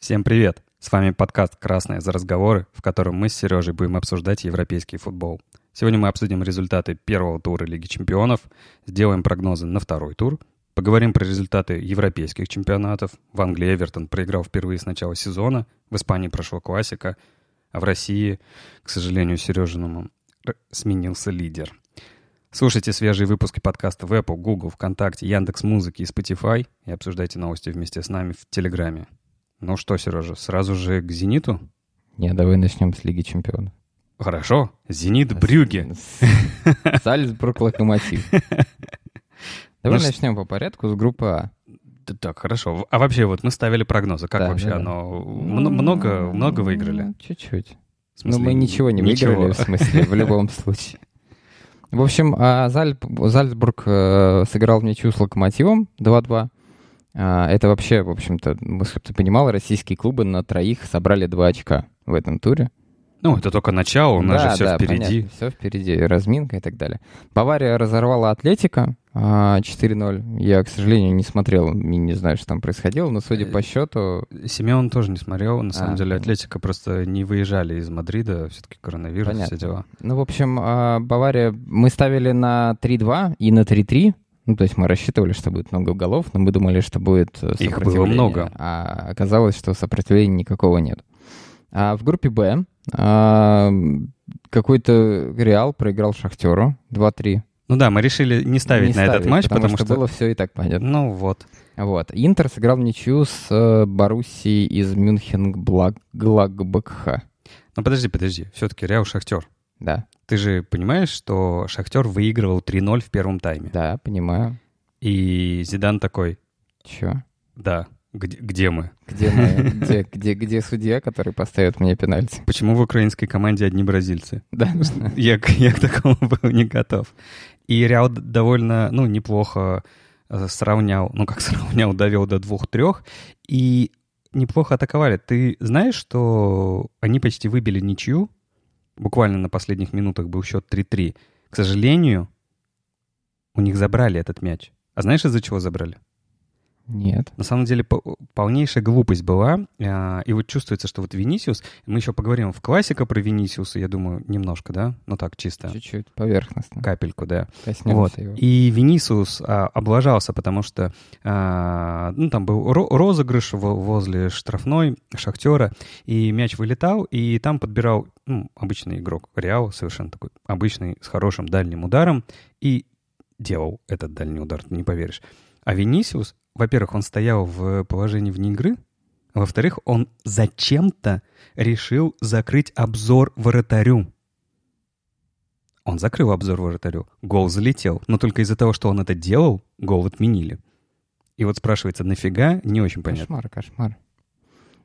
Всем привет! С вами подкаст «Красные за разговоры», в котором мы с Сережей будем обсуждать европейский футбол. Сегодня мы обсудим результаты первого тура Лиги чемпионов, сделаем прогнозы на второй тур, поговорим про результаты европейских чемпионатов. В Англии Эвертон проиграл впервые с начала сезона, в Испании прошла классика, а в России, к сожалению, Сережиному сменился лидер. Слушайте свежие выпуски подкаста в Apple, Google, ВКонтакте, Яндекс.Музыки и Spotify и обсуждайте новости вместе с нами в Телеграме. Ну что, Сережа, сразу же к «Зениту»? Не, давай начнем с Лиги Чемпионов. Хорошо. «Зенит» Брюги. Зальцбург Локомотив. Давай начнем по порядку с группы А. Так, хорошо. А вообще, вот мы ставили прогнозы. Как вообще оно? Много, много выиграли? Чуть-чуть. Ну, мы ничего не выиграли, в смысле, в любом случае. В общем, а, Зальцбург э, сыграл в ничью с Локомотивом 2-2. А, это вообще, в общем-то, чтобы ты понимал, российские клубы на троих собрали два очка в этом туре. Ну, это только начало, у нас да, же все да, впереди. Понятно, все впереди, разминка и так далее. Бавария разорвала Атлетика 4-0. Я, к сожалению, не смотрел, не знаю, что там происходило, но судя по счету... Семен тоже не смотрел. На самом а, деле, Атлетика просто не выезжали из Мадрида, все-таки коронавирус, понятно. все дела. Ну, в общем, а, Бавария... Мы ставили на 3-2 и на 3-3. Ну, то есть мы рассчитывали, что будет много голов, но мы думали, что будет сопротивление. Их было много. А оказалось, что сопротивления никакого нет. А в группе «Б» а, какой-то Реал проиграл Шахтеру 2-3. Ну да, мы решили не ставить не на ставить, этот матч, потому, потому что, что было все и так понятно. Ну вот. Вот. Интер сыграл ничью с э, Боруссией из Мюнхен Гладбакха. Ну подожди, подожди. Все-таки Реал Шахтер. Да. Ты же понимаешь, что Шахтер выигрывал 3-0 в первом тайме? Да, понимаю. И Зидан такой... Че? Да. Где, где мы? Где мы? Где, где, где судья, который поставит мне пенальти? Почему в украинской команде одни бразильцы? Да. Я, я к такому был не готов. И Реал довольно, ну, неплохо э, сравнял, ну, как сравнял, довел до двух-трех. И неплохо атаковали. Ты знаешь, что они почти выбили ничью? Буквально на последних минутах был счет 3-3. К сожалению, у них забрали этот мяч. А знаешь, из-за чего забрали? Нет. На самом деле полнейшая глупость была. А, и вот чувствуется, что вот Винисиус... Мы еще поговорим в классика про Винисиуса, я думаю, немножко, да? Ну так, чисто. Чуть-чуть, поверхностно. Капельку, да. Коснемся вот. его. И Винисиус а, облажался, потому что а, ну, там был розыгрыш возле штрафной Шахтера, и мяч вылетал, и там подбирал ну, обычный игрок Реал, совершенно такой обычный, с хорошим дальним ударом, и делал этот дальний удар, ты не поверишь. А Винисиус во-первых, он стоял в положении вне игры, во-вторых, он зачем-то решил закрыть обзор вратарю. Он закрыл обзор вратарю. Гол залетел. Но только из-за того, что он это делал, гол отменили. И вот спрашивается, нафига? Не очень понятно. Кошмар, кошмар.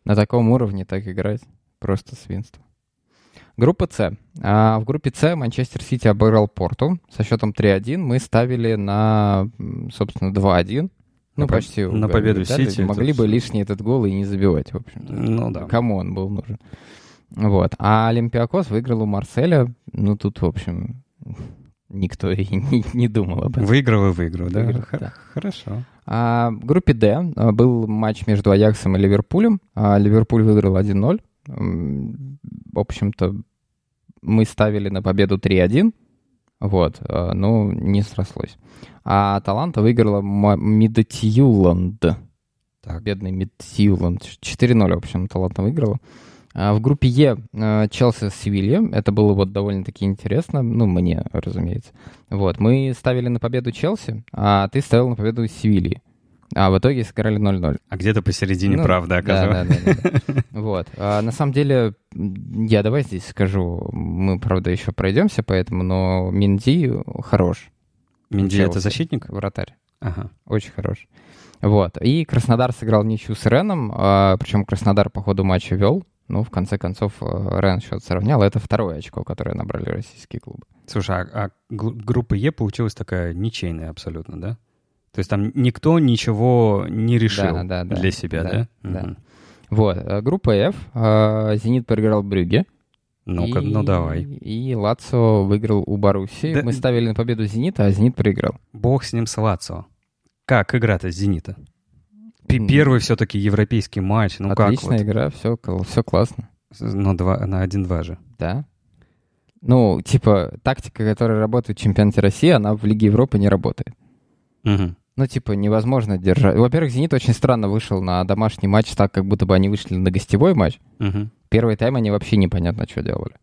На таком уровне так играть. Просто свинство. Группа С. А в группе С Манчестер Сити обыграл Порту со счетом 3-1. Мы ставили на, собственно, 2-1. Ну, на почти. На победу да, Сити. Могли это... бы лишний этот гол и не забивать, в общем-то. Ну да. Кому он был нужен. Вот. А Олимпиакос выиграл у Марселя. Ну, тут, в общем, никто и не, не думал об этом. Выиграл и выиграл, да? Выиграл, да. Хорошо. А в группе D а, был матч между Аяксом и Ливерпулем. А Ливерпуль выиграл 1-0. В общем-то, мы ставили на победу 3-1. Вот, а, но не срослось. А Таланта выиграла Мидтьюланд. Так. Бедный Мидтьюланд. 4-0, в общем, Таланта выиграла. А в группе Е а, Челси с Севилья. Это было вот довольно-таки интересно. Ну, мне, разумеется. Вот. Мы ставили на победу Челси, а ты ставил на победу Севильи. А в итоге сыграли 0-0. А где-то посередине ну, правда оказалось. Да, да, да. да. Вот. А, на самом деле, я давай здесь скажу, мы, правда, еще пройдемся по этому, но Минди хорош. Минди это защитник? Вратарь. Ага. Очень хорош. Вот. И Краснодар сыграл ничью с Реном, а, причем Краснодар по ходу матча вел. Ну, в конце концов, э, Рен счет сравнял. Это второе очко, которое набрали российские клубы. Слушай, а, а группа Е получилась такая ничейная абсолютно, да? То есть там никто ничего не решил да, да, да, для себя, да? Да. да. Угу. Вот. Э, группа F. Э, Зенит проиграл Брюге. Ну-ка, ну давай. И Лацо выиграл у Баруси. Да, Мы ставили на победу Зенита, а Зенит проиграл. Бог с ним с Лацо. Как игра-то с Зенита? Первый все-таки европейский матч. Ну Отличная как игра, все, все классно. Ну, два, на 1-2 же. Да. Ну, типа, тактика, которая работает в чемпионате России, она в Лиге Европы не работает. Мгм. Ну, типа, невозможно держать. Во-первых, «Зенит» очень странно вышел на домашний матч так, как будто бы они вышли на гостевой матч. Мгм. Первый тайм они вообще непонятно, что делали.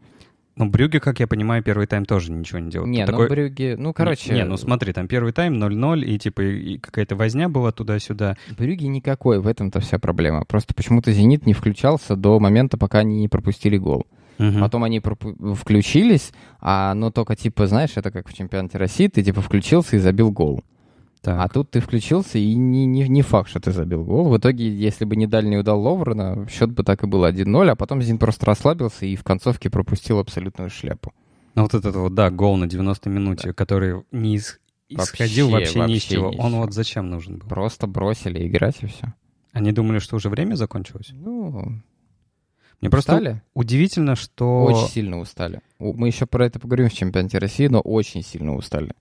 Ну, Брюге, как я понимаю, первый тайм тоже ничего не делал. Не, Такой- ну, Брюги... Ну, короче, Не, ну смотри, там первый тайм 0-0, и типа и какая-то возня была туда-сюда. Брюги никакой, в этом-то вся проблема. Просто почему-то «Зенит» не включался до момента, пока они не пропустили гол. Мгм. Потом они пропу- включились, а ну только типа, знаешь, это как в чемпионате России, ты типа включился и забил гол. Так. А тут ты включился, и не, не, не факт, что ты забил гол. В итоге, если бы не дальний удал Ловрена, счет бы так и был 1-0, а потом Зин просто расслабился и в концовке пропустил абсолютную шляпу. Ну вот этот вот, да, гол на 90 минуте, который не ис- исходил Вообще, вообще, ни вообще чего. Он вот зачем нужен был? Просто бросили играть и все. Они думали, что уже время закончилось? Ну, Мне просто устали? удивительно, что... Очень сильно устали. Мы еще про это поговорим в чемпионате России, но очень сильно устали.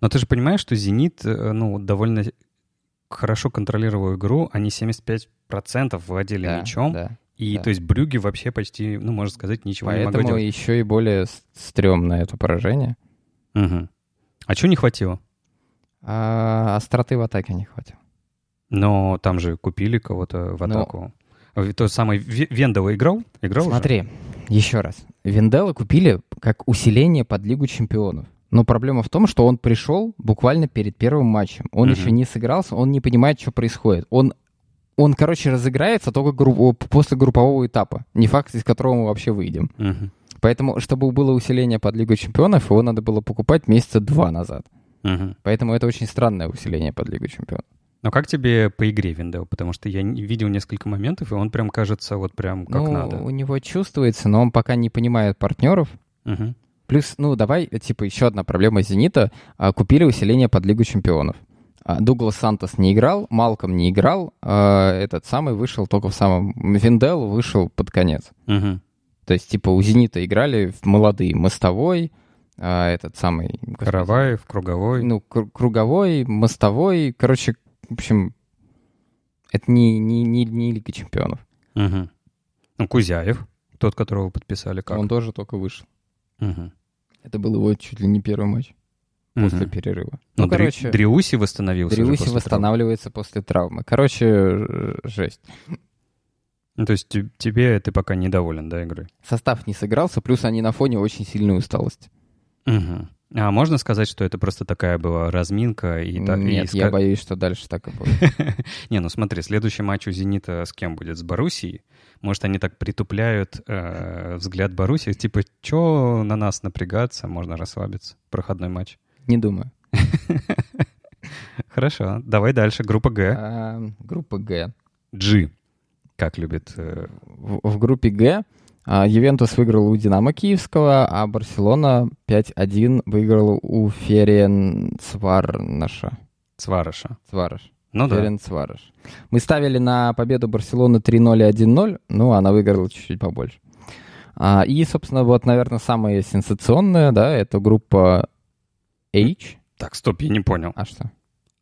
Но ты же понимаешь, что «Зенит», э, ну, довольно хорошо контролировал игру, они 75% владели Да, мячом, да. и да. то есть Брюги вообще почти, ну, можно сказать, ничего не Поэтому могло делать. еще и более с- стрёмно это поражение. Мгм. А чего не хватило? А остроты в атаке не хватило. Но там же купили кого-то в атаку. А Тот самый Ве- Вендела играл? Играл уже? Смотри, еще раз. Виндела купили как усиление под Лигу чемпионов. Но проблема в том, что он пришел буквально перед первым матчем. Он Мгм. еще не сыгрался, он не понимает, что происходит. Он, он короче, разыграется только групп- после группового этапа. Не факт, из которого мы вообще выйдем. Мгм. Поэтому, чтобы было усиление под Лигу чемпионов, его надо было покупать месяца два назад. Мгм. Поэтому это очень странное усиление под Лигу чемпионов. Но как тебе по игре Виндел? Потому что я видел несколько моментов, и он прям кажется вот прям как ну, надо. у него чувствуется, но он пока не понимает партнеров. Мгм. Плюс, ну, давай, типа, еще одна проблема «Зенита». А, Купили усиление под Лигу чемпионов. А, Дуглас Сантос не играл, Малком не играл, а, этот самый вышел только в самом... Виндел вышел под конец. Мгм. То есть, типа, у «Зенита» играли в молодые Мостовой, этот самый... Караваев, Круговой. Ну, кру- Круговой, Мостовой, короче, в общем, это не, не, не, не Лига чемпионов. Мгм. Ну, Кузяев, тот, которого подписали, как? Он тоже только вышел. Мгм. Это был его чуть ли не первый матч после Мгм. перерыва. Ну, Ну, Дри- короче, Дриуси восстановился. Дриуси после травмы. восстанавливается после травмы. Короче, жесть. Ну, то есть те- тебе ты пока недоволен, да, игрой? Состав не сыгрался, плюс они на фоне очень сильной усталости. Мгм. А можно сказать, что это просто такая была разминка и так? и Нет, ска- я боюсь, что дальше так и будет. Не, ну смотри, следующий матч у «Зенита» с кем будет? С Боруссией? Может, они так притупляют э, взгляд Боруссии? Типа, чё на нас напрягаться? Можно расслабиться. Проходной матч. Не думаю. Хорошо, давай дальше. Группа Г. А, Группа Г. G. Как любит... э, В группе Г а, Ювентус выиграл у Динамо Киевского, а Барселона 5-1 выиграла у Ферен Цварнаша. Цвараша. Цвараш. Ну да. Мы ставили на победу Барселоны 3-0 и 1-0, ну, она выиграла чуть-чуть побольше. А, и, собственно, вот, наверное, самая сенсационная, да, это группа H. Так, стоп, я не понял. А что?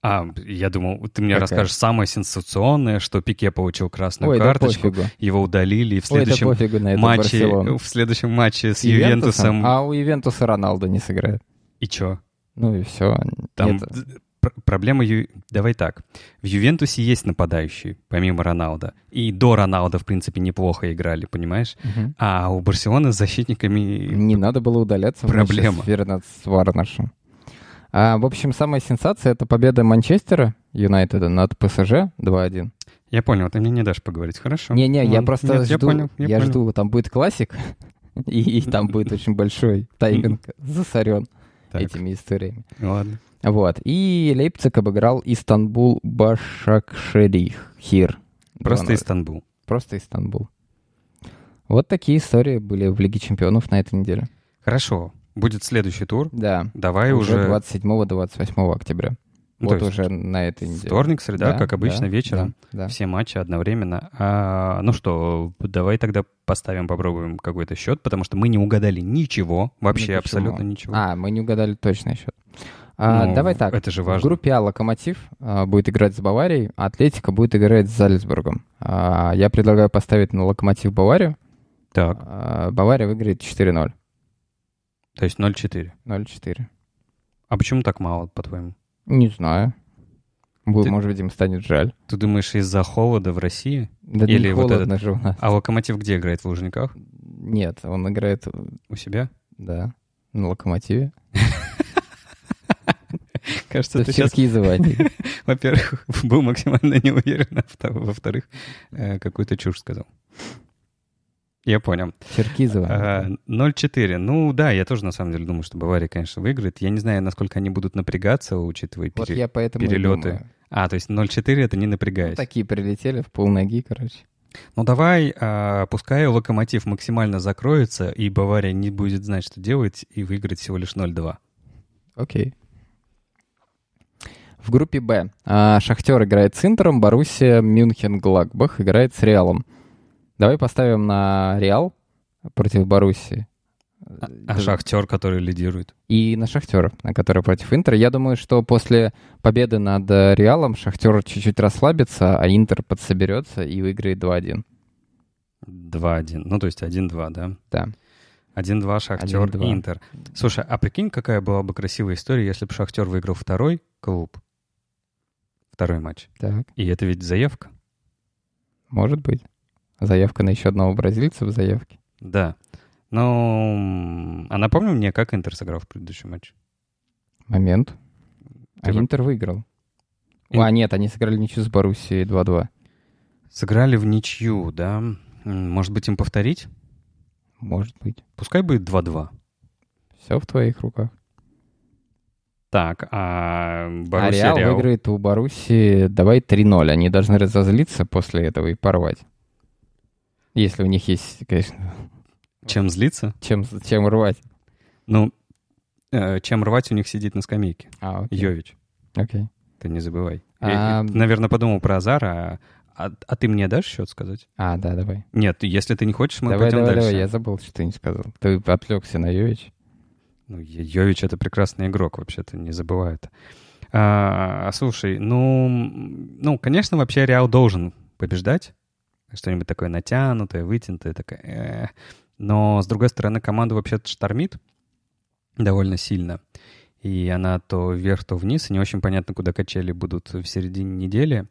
А, я думал, ты мне Какая? расскажешь самое сенсационное, что Пике получил красную Ой, да карточку, пофигу. его удалили, и в Ой, да следующем на эту матче, Барселону. в следующем матче с С Ювентусом? А у Ювентуса Роналдо не сыграет. И чё? Ну и все. Там д- пр- проблема... Ю- Давай так. В Ювентусе есть нападающие, помимо Роналда. И до Роналда, в принципе, неплохо играли, понимаешь? А у Барселоны с защитниками... Не надо было удаляться. Проблема. С Фернат Сварнашем. А, в общем, самая сенсация — это победа Манчестера Юнайтеда над ПСЖ 2-1. Я понял, ты мне не дашь поговорить, хорошо? Не-не, я Ну, просто нет, жду, Я понял, я я понял. жду, там будет классик, и, и там будет очень большой тайминг засорен Так, этими историями. ладно. Вот. И Лейпциг обыграл Истанбул Башакшерих. Хир. Просто 2:0. Истанбул. Просто Истанбул. Вот такие истории были в Лиге чемпионов на этой неделе. Хорошо. Будет следующий тур. Да. Давай уже уже... 27-28 октября. Ну, вот уже на этой неделе. Вторник, среда, Да, как обычно, да, вечером. Да, да. Все матчи одновременно. А, ну что, давай тогда поставим, попробуем какой-то счет, потому что мы не угадали ничего, вообще Ну, абсолютно ничего. А, мы не угадали точный счет. А, Ну, давай так. Это же В важно. группе А «Локомотив» а, будет играть с Баварией, а Атлетика будет играть с Зальцбургом. А, я предлагаю поставить на «Локомотив» Баварию. Так, А, Бавария выиграет 4-0. то есть 0-4. 0-4. А почему так мало, по-твоему? Не знаю. Ты- Может быть, им станет жаль. Ты думаешь, из-за холода в России? Да Или не вот холодно же у нас. А Локомотив где играет? В Лужниках? Нет, он играет, У себя? да, на «Локомотиве». Кажется, Это ты сейчас, во-первых, был максимально не уверен, а вто- во-вторых, э, какую-то чушь сказал. Я понял. А, 0-4. Ну да, я тоже на самом деле думаю, что Бавария, конечно, выиграет. Я не знаю, насколько они будут напрягаться, учитывая Вот пере- я поэтому перелеты. думаю. А, то есть 0-4 это не Ну, напрягаясь. такие прилетели в полноги, короче. Ну давай, а, пускай Локомотив максимально закроется, и Бавария не будет знать, что делать, и выиграет всего лишь 0-2. Окей. В группе Б а, Шахтер играет с Интером, Боруссия Мюнхен Гладбах играет с Реалом. Давай поставим на Реал против Боруссии. А, а Шахтер, который лидирует. И на Шахтер, на который против Интера. Я думаю, что после победы над э, Реалом Шахтер чуть-чуть расслабится, а Интер подсоберется и выиграет 2-1. 2-1. Ну, то есть 1-2, да? Да. 1-2 Шахтер, 1-2. Интер. Слушай, а прикинь, какая была бы красивая история, если бы Шахтер выиграл второй клуб, второй матч. Так, И это ведь заявка? может быть. Заявка на еще одного бразильца в заявке. Да. М, А напомни мне, как Интер сыграл в предыдущем матче? Момент. А Ты Интер выиграл. Ин- А, нет, они сыграли ничью с Боруссией 2-2. Сыграли в ничью, да? Может быть, им повторить? Может быть. Пускай будет 2-2. Все в твоих руках. Так, а а Боруссия Реал, Реал? выиграет у Боруссии, давай 3-0. Они должны разозлиться после этого и порвать. Если у них есть, конечно, Чем злиться? чем, чем рвать. Ну, э, чем рвать у них сидит на скамейке. А, окей. Йович, окей. ты не забывай. А, Я, наверное, подумал про Азара, а, а- а ты мне дашь счет сказать? А, да, давай. Нет, если ты не хочешь, мы давай, пойдем давай, дальше. давай. Я забыл, что ты не сказал. Ты отвлекся на Йович. Ну, Йович — это прекрасный игрок, вообще-то, не забывай это. А, слушай, ну, ну, конечно, вообще Реал должен побеждать. Что-нибудь такое натянутое, вытянутое, такое. э. Но, с другой стороны, команда вообще-то штормит довольно сильно. И она то вверх, то вниз, и не очень понятно, куда качели будут в середине недели.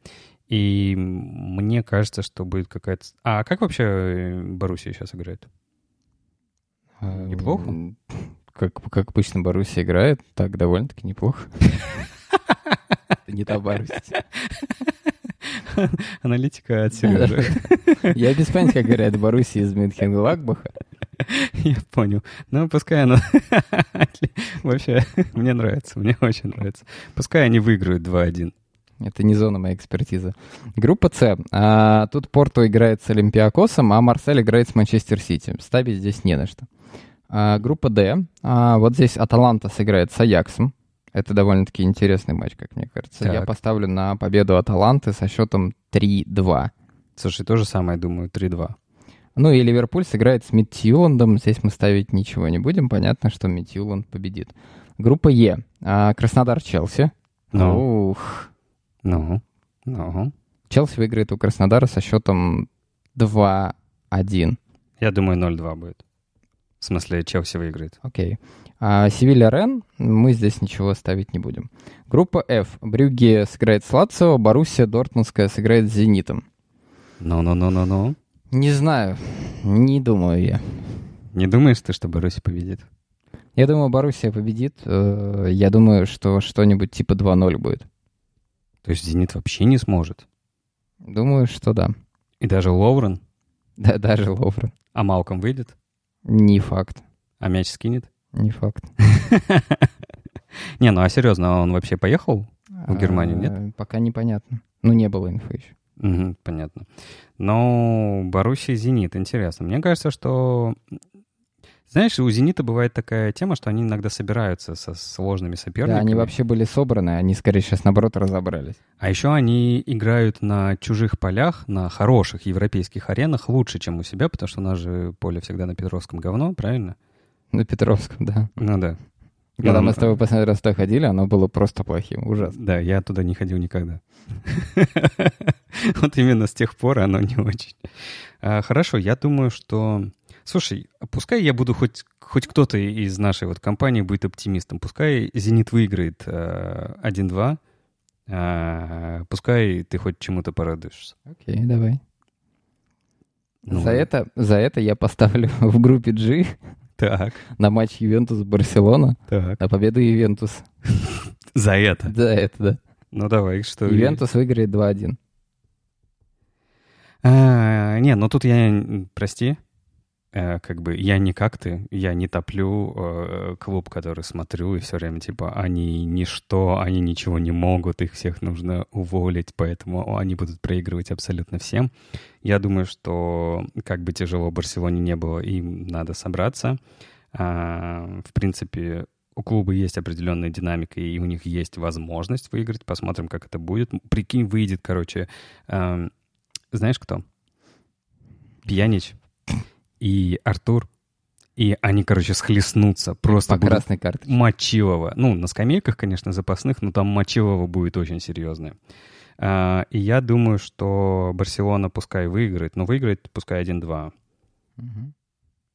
И мне кажется, что будет какая-то... А как вообще э, Боруссия сейчас играет? А, Неплохо? Как, как обычно Боруссия играет, так довольно-таки неплохо. Не та Боруссия. Аналитика от Сережи. Я без понятия, как говорят Боруссия из Мюнхен-Гладбаха. Я понял. Ну, пускай оно... Вообще, мне нравится, мне очень нравится. Пускай они выиграют 2-1. Это не зона моей экспертизы. Группа С. А, тут Порту играет с Олимпиакосом, а Марсель играет с Манчестер Сити. Ставить здесь не на что. А, группа Д. А, вот здесь Аталанта сыграет с Аяксом. Это довольно-таки интересный матч, как мне кажется. Я Так. поставлю на победу Аталанты со счетом 3-2. Слушай, то же самое, думаю, 3-2. Ну и Ливерпуль сыграет с Митьюландом. Здесь мы ставить ничего не будем. Понятно, что Митьюланд победит. Группа Е. А, Краснодар-Челси. Ну, Ух. ну, ну. Челси выиграет у Краснодара со счетом 2-1. Я думаю, 0-2 будет. В смысле, Челси выиграет. Окей. А Севилья-Рен мы здесь ничего ставить не будем. Группа F. Брюгге сыграет с Лацио, Боруссия Дортмундская сыграет с Зенитом. Ну-ну-ну-ну-ну. Не знаю, не думаю я. Не думаешь ты, что Боруссия победит? Я думаю, Боруссия победит. Э, Я думаю, что что-нибудь типа 2-0 будет. То есть Зенит вообще не сможет? Думаю, что да. И даже Лоурен? Да, даже Ловрен. А Малком выйдет? Не факт. А мяч скинет? Не факт. Не, ну а серьезно, он вообще поехал? В Германию нет? А, Пока непонятно. Ну, не было инфы еще. Понятно. Но Боруссия и Зенит, интересно. Мне кажется, что... Знаешь, у Зенита бывает такая тема, что они иногда собираются со сложными соперниками. Да, они вообще были собраны, они скорее сейчас наоборот разобрались. А еще они играют на чужих полях, на хороших европейских аренах лучше, чем у себя, потому что у нас же поле всегда на Петровском говно, правильно? На Петровском, да. Ну да. Когда Ну, мы с тобой последний раз туда ходили, оно было просто плохим, ужасно. Да, я туда не ходил никогда. Вот именно с тех пор оно не очень. А, Хорошо, я думаю, что... Слушай, пускай я буду хоть, хоть кто-то из нашей вот компании будет оптимистом. Пускай «Зенит» выиграет э, 1-2. а, Пускай ты хоть чему-то порадуешься. Окей, давай. Ну, За, это, за это я поставлю в группе G Так, на матч Ювентус-Барселона так. на победу Ювентус. За это. За это, да. Ну давай, что... Ювентус выиграет 2-1. А, не, ну тут я, прости, э, как бы я не как ты, я не топлю э, клуб, который смотрю, и все время типа они ничто, они ничего не могут, их всех нужно уволить, поэтому они будут проигрывать абсолютно всем. Я думаю, что как бы тяжело Барселоне не было, им надо собраться. А, в принципе, у клуба есть определенная динамика, и у них есть возможность выиграть. Посмотрим, как это будет. Прикинь, выйдет, короче, эм, знаешь кто? Пьянич и Артур. И они, короче, схлестнутся. Просто По будут красной карте. мочилово. Ну, на скамейках, конечно, запасных, но там мочилово будет очень серьезное. А, и я думаю, что Барселона пускай выиграет, но выиграет пускай 1-2. Мгм.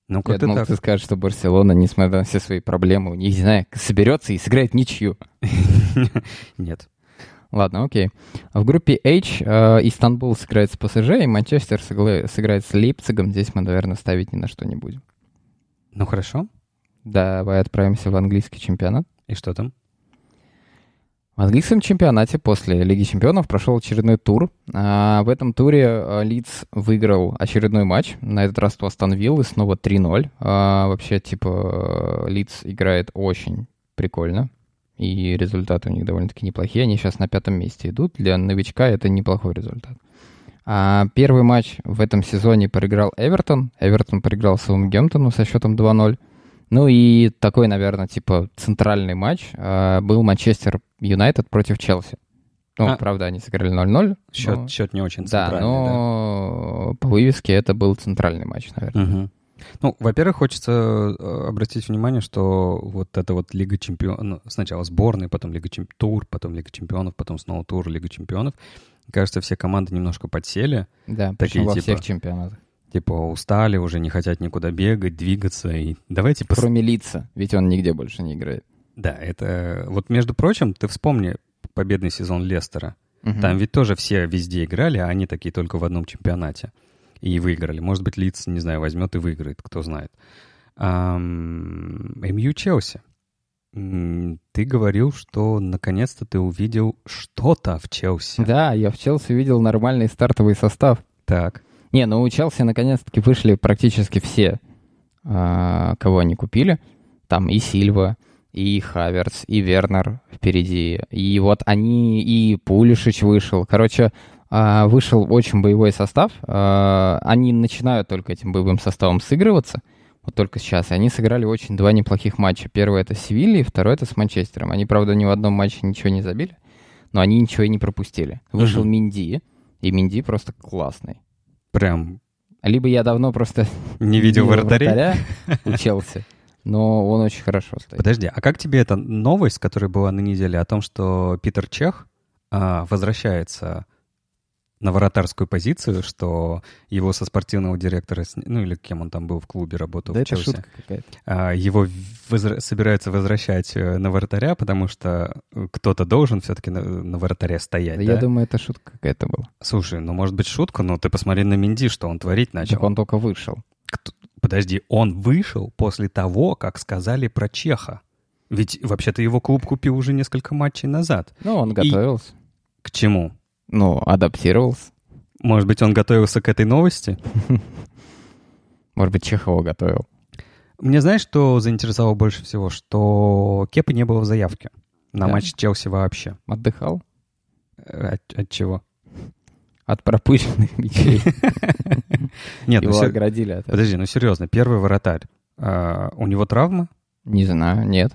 Ну, Я как-то думал, так. ты скажешь, что Барселона, несмотря на все свои проблемы, не знаю, соберется и сыграет ничью. Нет. Ладно, окей. В группе H э, Истанбул сыграет с ПСЖ, и Манчестер сыграет с Лейпцигом. Здесь мы, наверное, ставить ни на что не будем. Ну, хорошо. Давай отправимся в английский чемпионат. И что там? В английском чемпионате после Лиги чемпионов прошел очередной тур. А, в этом туре а, Лидс выиграл очередной матч. На этот раз у Астон Виллы снова 3-0. А, вообще, типа, Лидс играет очень прикольно. И результаты у них довольно-таки неплохие. Они сейчас на пятом месте идут. Для новичка это неплохой результат. А первый матч в этом сезоне проиграл Эвертон. Эвертон проиграл Саутгемптону со счетом 2-0. Ну и такой, наверное, типа центральный матч а, был Манчестер Юнайтед против Челси. Ну, А. правда, они сыграли 0-0. Счет, но- счет не очень Да, центральный, но по вывеске это был центральный матч, наверное. Мгм. Ну, во-первых, хочется э, обратить внимание, что вот эта вот Лига Чемпионов, ну, сначала сборная, потом Лига Чемпионов, тур, потом Лига Чемпионов, потом снова тур, Лига Чемпионов. Кажется, все команды немножко подсели, Да, Такие во типа- всех чемпионатах. типа устали, уже не хотят никуда бегать, двигаться. И давайте пос... Кроме Лица, ведь он нигде больше не играет. Да, это... Вот, между прочим, ты вспомни победный сезон Лестера. Мгм. Там ведь тоже все везде играли, а они такие только в одном чемпионате. И выиграли. Может быть, Лиц, не знаю, возьмет и выиграет, кто знает. МЮ Челси. Ты говорил, что наконец-то ты увидел что-то в Челси. Да, я в Челси видел нормальный стартовый состав. Так. Не, ну у Челси наконец-таки вышли практически все, а, кого они купили. Там и Сильва, и Хаверц, и Вернер впереди. И вот они, и Пулишич вышел. Короче, вышел очень боевой состав. А, Они начинают только этим боевым составом сыгрываться. Вот только сейчас. И они сыграли очень два неплохих матча. Первый это с Севильей, второй это с Манчестером. Они, правда, ни в одном матче ничего не забили, но они ничего и не пропустили. Вышел Мгм. Минди, и Минди просто классный. Прям Либо я давно просто не видел вратаря у Челси, но он очень хорошо стоит. Подожди, а как тебе эта новость, которая была на неделе, о том, что Питер Чех а, возвращается на вратарскую позицию, что его со спортивного директора, ну или кем он там был в клубе, работал Да в это Челси, шутка какая-то. а, его возра- собираются возвращать э, на вратаря, потому что э, кто-то должен все-таки на, на вратаре стоять, Да да? Я думаю, это шутка какая-то была. Слушай, ну может быть шутка, но ты посмотри на Минди, что он творить начал. Так он только вышел. Кто- Подожди, он вышел после того, как сказали про Чеха. Ведь вообще-то его клуб купил уже несколько матчей назад. Ну, он И- готовился. К чему? Ну, адаптировался. Может быть, он готовился к этой новости? Может быть, Чехова готовил. Мне знаешь, что заинтересовало больше всего? Что Кепа не было в заявке на Да. матч Челси вообще. Отдыхал Э, От, от чего? от пропущенных мячей. Нет, ну Его сер- оградили от подожди, ну серьезно, первый вратарь. А, у него травма? Не знаю, нет.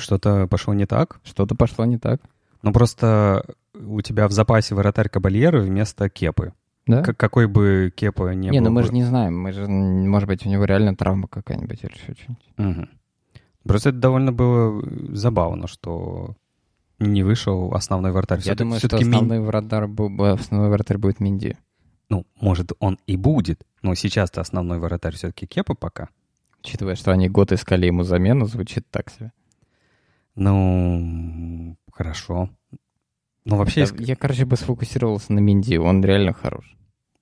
Что-то пошло не так? Что-то пошло не так. Ну просто у тебя в запасе вратарь Кабальеры вместо Кепы. Да? К- какой бы Кепа не, Не, был ну мы бы- же не знаем. Мы же, может быть, у него реально травма какая-нибудь или еще что-нибудь. Мгм. Просто это довольно было забавно, что не вышел основной вратарь. Я Все-таки- думаю, что все-таки Мин- основной вратарь, основной вратарь будет Минди. Ну, может, он и будет, но сейчас-то основной вратарь все-таки Кепа пока. Учитывая, что они год искали ему замену, звучит так себе. Ну, хорошо. Ну, вообще, Я, я, короче, бы сфокусировался на Минди, он реально хорош.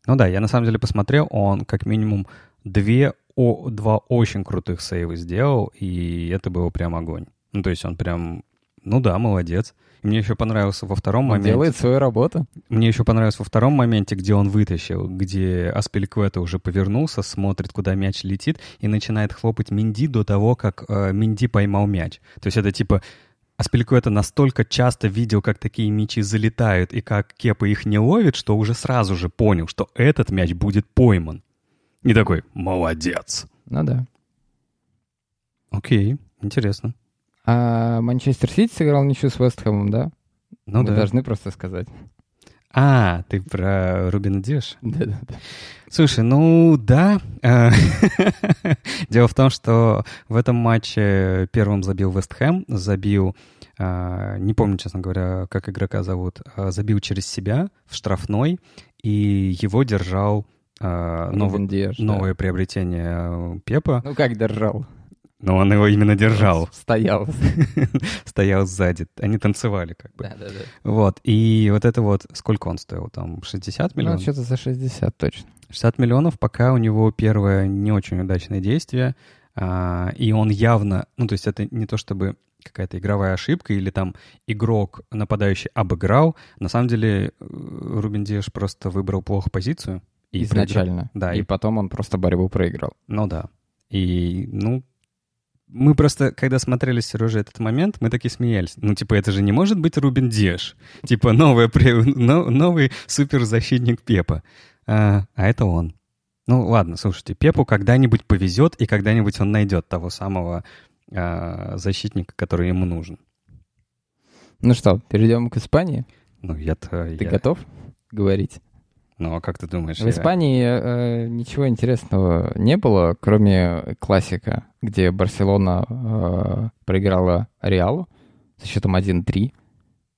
ну да, я на самом деле посмотрел, он как минимум две, о, два очень крутых сейва сделал, и это было прям огонь. Ну, то есть он прям, ну да, молодец. И Мне еще понравился во втором Он моменте. делает свою работу. Мне еще понравилось во втором моменте, где он вытащил, где Аспеликвета уже повернулся, смотрит, куда мяч летит, и начинает хлопать Минди до того, как э, Минди поймал мяч. То есть это типа Аспеликвета настолько часто видел, как такие мячи залетают, и как Кепа их не ловит, что уже сразу же понял, что этот мяч будет пойман. И такой, молодец. Ну да. Окей, интересно. А Манчестер Сити сыграл ничью с Вестхэмом, да? Ну Мы да. должны просто сказать. А, ты про Рубина Диш? Да-да-да. Слушай, ну да. Э, Дело в том, что в этом матче первым забил Вест Хэм, забил, э, не помню, честно говоря, как игрока зовут, э, забил через себя в штрафной, и его держал э, нов- Рубен Диаш, да. новое приобретение Пепа, Ну как держал? Но он его именно держал, Стоял. стоял сзади. Они танцевали как бы. Да-да-да. Вот, и вот это вот, сколько он стоил? Там 60 Ну, миллионов? что-то за 60 точно. 60 миллионов, пока у него первое не очень удачное действие, а, и он явно, ну, то есть это не то чтобы какая-то игровая ошибка или там игрок нападающий обыграл, на самом деле э, Рубин Диаш просто выбрал плохо позицию. и проиграл. Изначально. Да, И и- потом он просто борьбу проиграл. Ну да. И, ну, мы просто, когда смотрели с Сережей этот момент, мы такие смеялись. Ну, типа, это же не может быть Рубин Диаш. Типа, новый, новый суперзащитник Пепа. А, а это он. Ну, ладно, слушайте, Пепу когда-нибудь повезет, и когда-нибудь он найдет того самого а, защитника, который ему нужен. Ну что, перейдем к Испании. Ну, я-то... Ты я- готов говорить? Ну, а как ты думаешь? В я- Испании э, ничего интересного не было, кроме классика, где Барселона э, проиграла Реалу со счетом 1-3.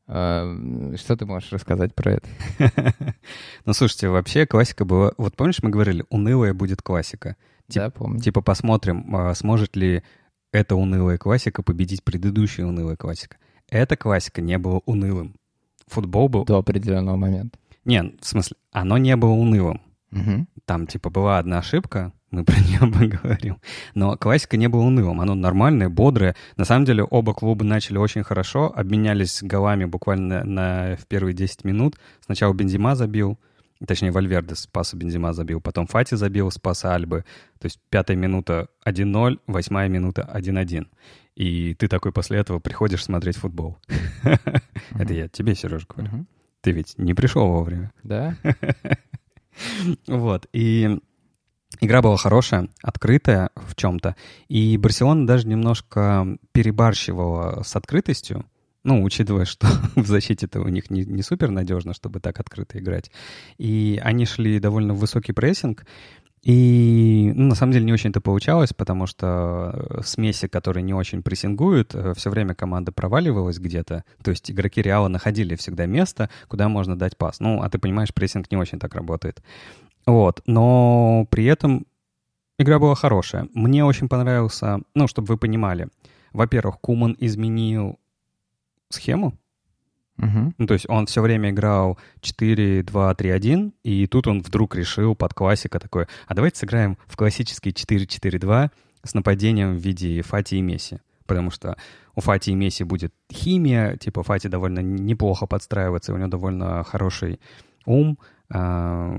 Э, что ты можешь рассказать про это? Ну, слушайте, вообще классика была... Вот помнишь, мы говорили, унылая будет классика. Тип- да, помню. Типа посмотрим, а, сможет ли эта унылая классика победить предыдущая унылая классика. Эта классика не была унылым. Футбол был... До определенного момента. Не, в смысле, оно не было унылым. Мгм. Там, типа, была одна ошибка, мы про нее поговорим. Но классика не была унылым. Оно нормальное, бодрое. На самом деле, оба клуба начали очень хорошо, обменялись голами буквально на, в первые 10 минут. Сначала Бензима забил, точнее, Вальверде с паса Бензима забил, потом Фати забил с паса Альбы. То есть пятая минута 1-0, восьмая минута 1-1. И ты такой после этого приходишь смотреть футбол. Это я тебе, Сереж, говорю. Ты ведь не пришел вовремя. Да? Вот, и игра была хорошая, открытая в чем-то, и Барселона даже немножко перебарщивала с открытостью, ну, учитывая, что в защите-то у них не, не супер надежно, чтобы так открыто играть. И они шли довольно в высокий прессинг, и ну, на самом деле не очень-то получалось, потому что э, смеси, которые не очень прессингуют, все время команда проваливалась где-то. То есть игроки Реала находили всегда место, куда можно дать пас. Ну, а ты понимаешь, прессинг не очень так работает. Вот, но при этом игра была хорошая. Мне очень понравился, ну, чтобы вы понимали. Во-первых, Куман изменил схему, Мгм. ну, то есть он все время играл 4-2-3-1, и тут он вдруг решил под классика такой, а давайте сыграем в классический 4-4-2 с нападением в виде Фати и Месси. Потому что у Фати и Месси будет химия, типа Фати довольно неплохо подстраивается, у него довольно хороший ум, а,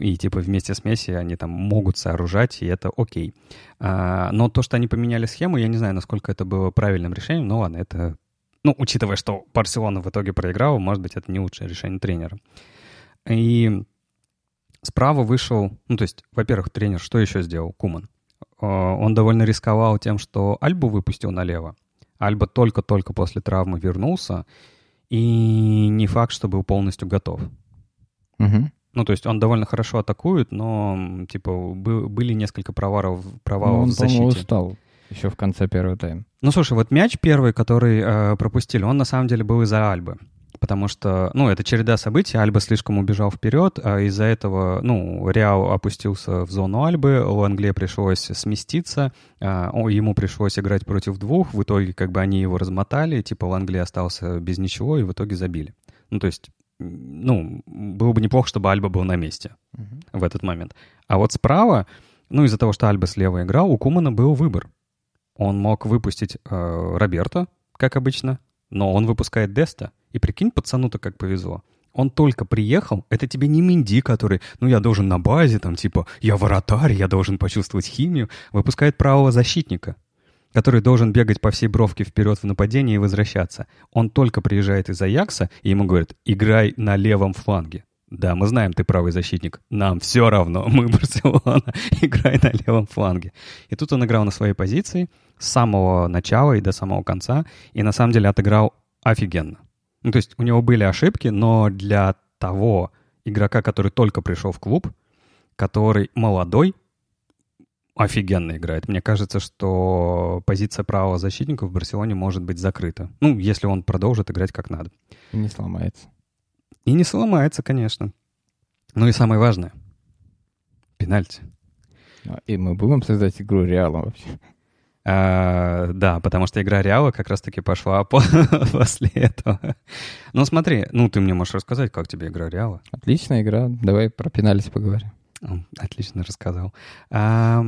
и типа вместе с Месси они там могут сооружать, и это окей. А, Но то, что они поменяли схему, я не знаю, насколько это было правильным решением, но ладно, это ну, учитывая, что Барселона в итоге проиграла, может быть, это не лучшее решение тренера. И справа вышел, ну, то есть, во-первых, тренер что еще сделал? Куман. Э, Он довольно рисковал тем, что Альбу выпустил налево. Альба только-только после травмы вернулся, и не факт, что был полностью готов. Мгм. Ну, то есть он довольно хорошо атакует, но, типа, бы- были несколько провалов, Ну, он, в защите. устал. Еще в конце первого тайма. Ну, слушай, вот мяч первый, который э, пропустили, он на самом деле был из-за Альбы. Потому что, ну, это череда событий, Альба слишком убежал вперед, а из-за этого, ну, Реал опустился в зону Альбы, у Англии пришлось сместиться, э, ему пришлось играть против двух, в итоге как бы они его размотали, типа в Англии остался без ничего, и в итоге забили. Ну, то есть ну, было бы неплохо, чтобы Альба был на месте uh-huh. в этот момент. А вот справа, ну, из-за того, что Альба слева играл, у Кумана был выбор. Он мог выпустить э, Роберто, как обычно, но он выпускает Деста. И прикинь, пацану-то как повезло. Он только приехал, это тебе не Минди, который, ну, я должен на базе, там, типа, я воротарь, я должен почувствовать химию. Выпускает правого защитника который должен бегать по всей бровке вперед в нападении и возвращаться. Он только приезжает из Аякса, и ему говорят, играй на левом фланге. Да, мы знаем, ты правый защитник. Нам все равно, мы Барселона, играй на левом фланге. И тут он играл на своей позиции с самого начала и до самого конца, и на самом деле отыграл офигенно. Ну, то есть у него были ошибки, но для того игрока, который только пришел в клуб, который молодой, офигенно играет. Мне кажется, что позиция правого защитника в Барселоне может быть закрыта. Ну, если он продолжит играть как надо. И не сломается. И не сломается, конечно. Ну и самое важное. Пенальти. А, и мы будем обсуждать игру Реала вообще. А, да, потому что игра Реала как раз-таки пошла по после этого. Ну смотри, ну ты мне можешь рассказать, как тебе игра Реала? Отличная игра. Давай про пенальти поговорим. Отлично рассказал. А,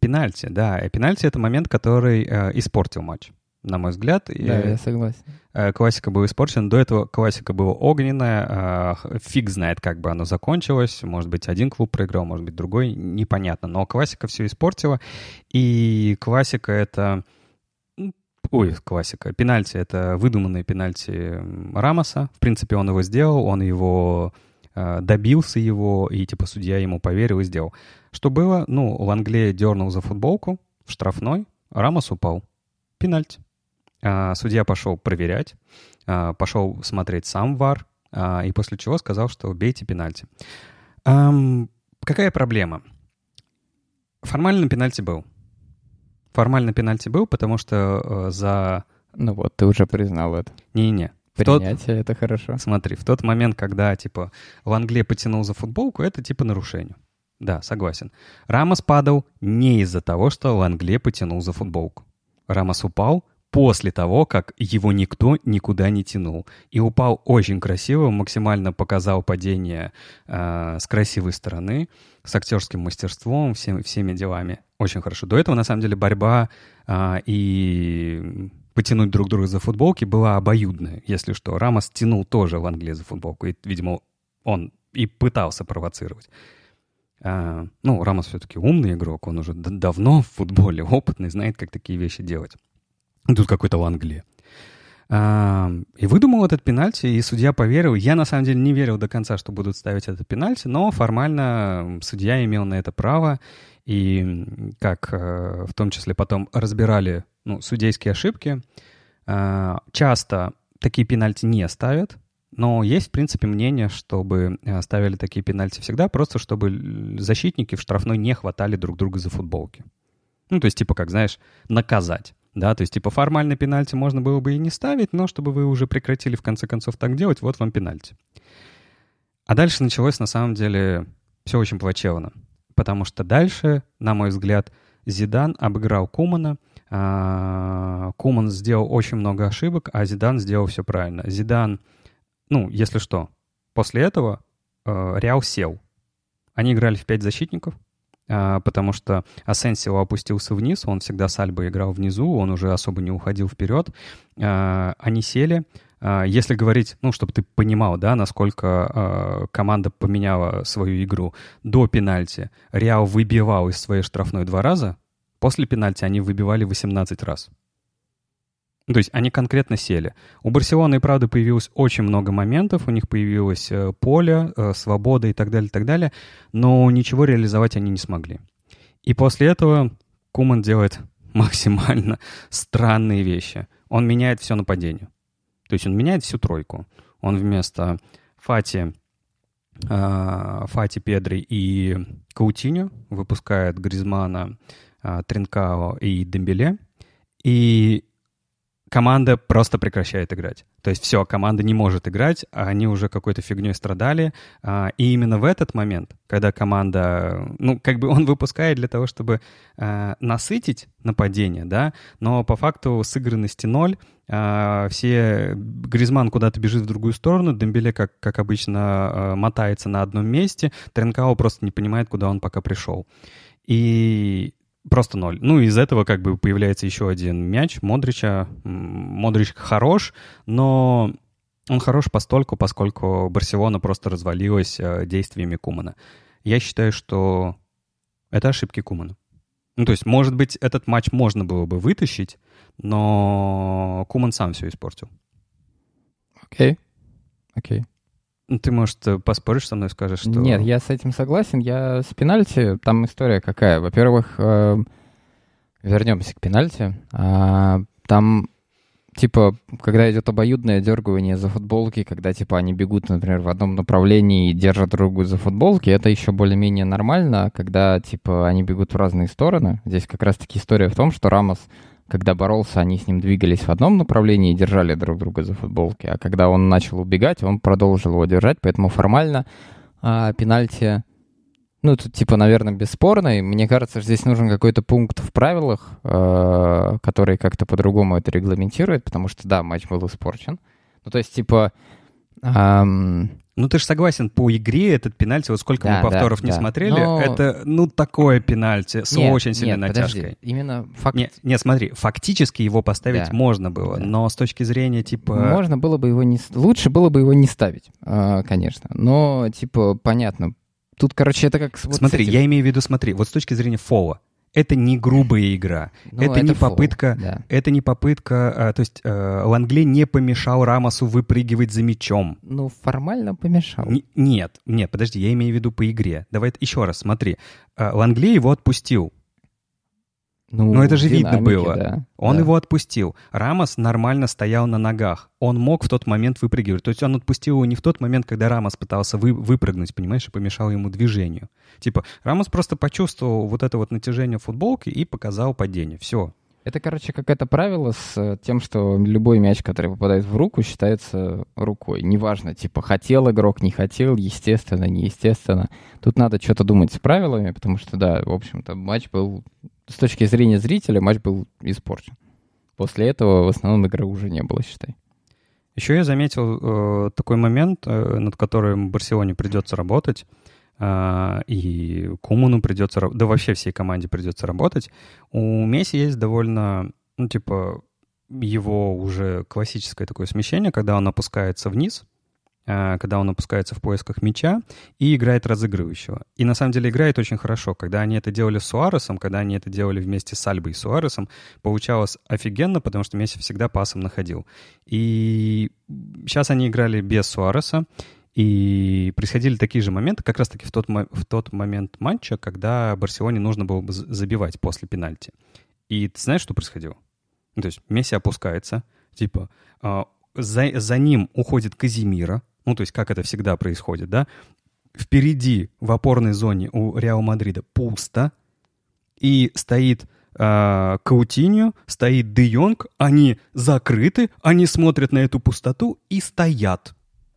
пенальти, да. Пенальти — это момент, который а, испортил матч, на мой взгляд. Да, и, я согласен. А, классика была испорчена. До этого классика была огненная. А, фиг знает, как бы оно закончилось. Может быть, один клуб проиграл, может быть, другой. Непонятно. Но классика все испортила. И классика — это... Ой, классика. Пенальти — это выдуманные пенальти Рамоса. В принципе, он его сделал, он его Э, добился его, и типа судья ему поверил и сделал. Что было? Ну, Лангле дернул за футболку в штрафной, Рамос упал. Пенальти. А, судья пошел проверять, а, пошел смотреть сам ВАР, а, и после чего сказал, что бейте пенальти. Какая проблема? Формально пенальти был. Формально пенальти был, потому что э, за... Ну вот, ты уже признал это. Не-не, Принятие — это хорошо. Смотри, в тот момент, когда, типа, в Англии потянул за футболку, это, типа, нарушение. Да, согласен. Рамос падал не из-за того, что Лангле потянул за футболку. Рамос упал после того, как его никто никуда не тянул. И упал очень красиво, максимально показал падение э, с красивой стороны, с актерским мастерством, всем, всеми делами. Очень хорошо. До этого, на самом деле, борьба э, и потянуть друг друга за футболки была обоюдная, если что. Рамос тянул тоже в Англии за футболку, и, видимо, он и пытался провоцировать. А, ну, Рамос все-таки умный игрок, он уже давно в футболе опытный, знает, как такие вещи делать. Тут какой-то в Англии. А, и выдумал этот пенальти, и судья поверил. Я, на самом деле, не верил до конца, что будут ставить этот пенальти, но формально судья имел на это право. И как э, в том числе потом разбирали ну, судейские ошибки. А, часто такие пенальти не ставят, но есть, в принципе, мнение, чтобы э, ставили такие пенальти всегда, просто чтобы защитники в штрафной не хватали друг друга за футболки. Ну, то есть, типа, как, знаешь, наказать. Да, то есть, типа, формальный пенальти можно было бы и не ставить, но чтобы вы уже прекратили, в конце концов, так делать, вот вам пенальти. А дальше началось, на самом деле, все очень плачевно. Потому что дальше, на мой взгляд, Зидан обыграл Кумана — а, Куман сделал очень много ошибок, а Зидан сделал все правильно. Зидан, ну, если что, после этого э, Реал сел. Они играли в пять защитников, потому что Асенсио опустился вниз, он всегда с Альбой играл внизу, он уже особо не уходил вперед. А, они сели. Если говорить, ну, чтобы ты понимал, да, насколько команда поменяла свою игру до пенальти, Реал выбивал из своей штрафной два раза, После пенальти они выбивали 18 раз. То есть они конкретно сели. У Барселоны, правда, появилось очень много моментов, у них появилось э, поле, э, свобода и так далее, и так далее, но ничего реализовать они не смогли. И после этого Куман делает максимально странные вещи. Он меняет все нападение. То есть он меняет всю тройку. Он вместо Фати, э, Фати Педри и Каутиньо выпускает Гризмана, а, Тринкао и Дембеле, и команда просто прекращает играть. То есть все, команда не может играть, а они уже какой-то фигней страдали. А, и именно в этот момент, когда команда, ну, как бы он выпускает для того, чтобы а, насытить нападение, да, но по факту сыгранности ноль, а, все, Гризман куда-то бежит в другую сторону, Дембеле, как, как обычно, мотается на одном месте, Тренкао просто не понимает, куда он пока пришел. И Просто ноль. Ну, из этого как бы появляется еще один мяч Модрича. Модрич хорош, но он хорош постольку, поскольку Барселона просто развалилась э, действиями Кумана. Я считаю, что это ошибки Кумана. Ну, то есть, может быть, этот матч можно было бы вытащить, но Куман сам все испортил. Окей. Okay. Окей. Okay. Ну, ты, может, поспоришь со мной, скажешь, что... Нет, я с этим согласен. Я с пенальти, там история какая. Во-первых, э, вернемся к пенальти. А, там, типа, когда идет обоюдное дергивание за футболки, когда, типа, они бегут, например, в одном направлении и держат другую за футболки, это еще более-менее нормально. Когда, типа, они бегут в разные стороны, здесь как раз-таки история в том, что Рамос когда боролся, они с ним двигались в одном направлении и держали друг друга за футболки. А когда он начал убегать, он продолжил его держать. Поэтому формально а, пенальти, ну, тут типа, наверное, бесспорный. Мне кажется, здесь нужен какой-то пункт в правилах, а, который как-то по-другому это регламентирует, потому что, да, матч был испорчен. Ну, то есть, типа... Ам... Ну, ты же согласен, по игре этот пенальти, вот сколько да, мы повторов да, не да. смотрели, Но... это, ну, такое пенальти с нет, очень сильной нет, натяжкой. Подожди. Именно факт... Нет, нет, смотри, фактически его поставить да. можно было, да. но с точки зрения, типа... Можно было бы его не... Лучше было бы его не ставить, а, конечно. Но, типа, понятно. Тут, короче, это как... Вот смотри, этим... я имею в виду, смотри, вот с точки зрения фола это не грубая игра. Ну, это, это не фол, попытка, да. это не попытка, а, то есть а, Лангле не помешал Рамосу выпрыгивать за мячом. Ну, формально помешал. Н- нет, нет, подожди, я имею в виду по игре. Давай еще раз, смотри. А, Лангле его отпустил. Ну, Но это же видно было. Да, он да. его отпустил. Рамос нормально стоял на ногах. Он мог в тот момент выпрыгивать. То есть он отпустил его не в тот момент, когда Рамос пытался вы, выпрыгнуть, понимаешь, и помешал ему движению. Типа, Рамос просто почувствовал вот это вот натяжение футболки и показал падение. Все. Это, короче, какое-то правило с э, тем, что любой мяч, который попадает в руку, считается рукой. Неважно, типа, хотел игрок, не хотел, естественно, неестественно. Тут надо что-то думать с правилами, потому что, да, в общем-то, матч был с точки зрения зрителя матч был испорчен. После этого в основном игры уже не было, считай. Еще я заметил э, такой момент, э, над которым Барселоне придется работать, э, и Куману придется, да вообще всей команде придется работать. У Месси есть довольно, ну типа, его уже классическое такое смещение, когда он опускается вниз, когда он опускается в поисках мяча и играет разыгрывающего. И на самом деле играет очень хорошо. Когда они это делали с Суаресом, когда они это делали вместе с Альбой и Суаресом, получалось офигенно, потому что Месси всегда пасом находил. И сейчас они играли без Суареса, и происходили такие же моменты, как раз-таки в тот, в тот момент матча, когда Барселоне нужно было бы забивать после пенальти. И ты знаешь, что происходило? То есть Месси опускается, типа, а, за, за ним уходит Казимира, ну, то есть как это всегда происходит, да, впереди в опорной зоне у Реал Мадрида пусто, и стоит э, Каутиньо, стоит Де Йонг, они закрыты, они смотрят на эту пустоту и стоят.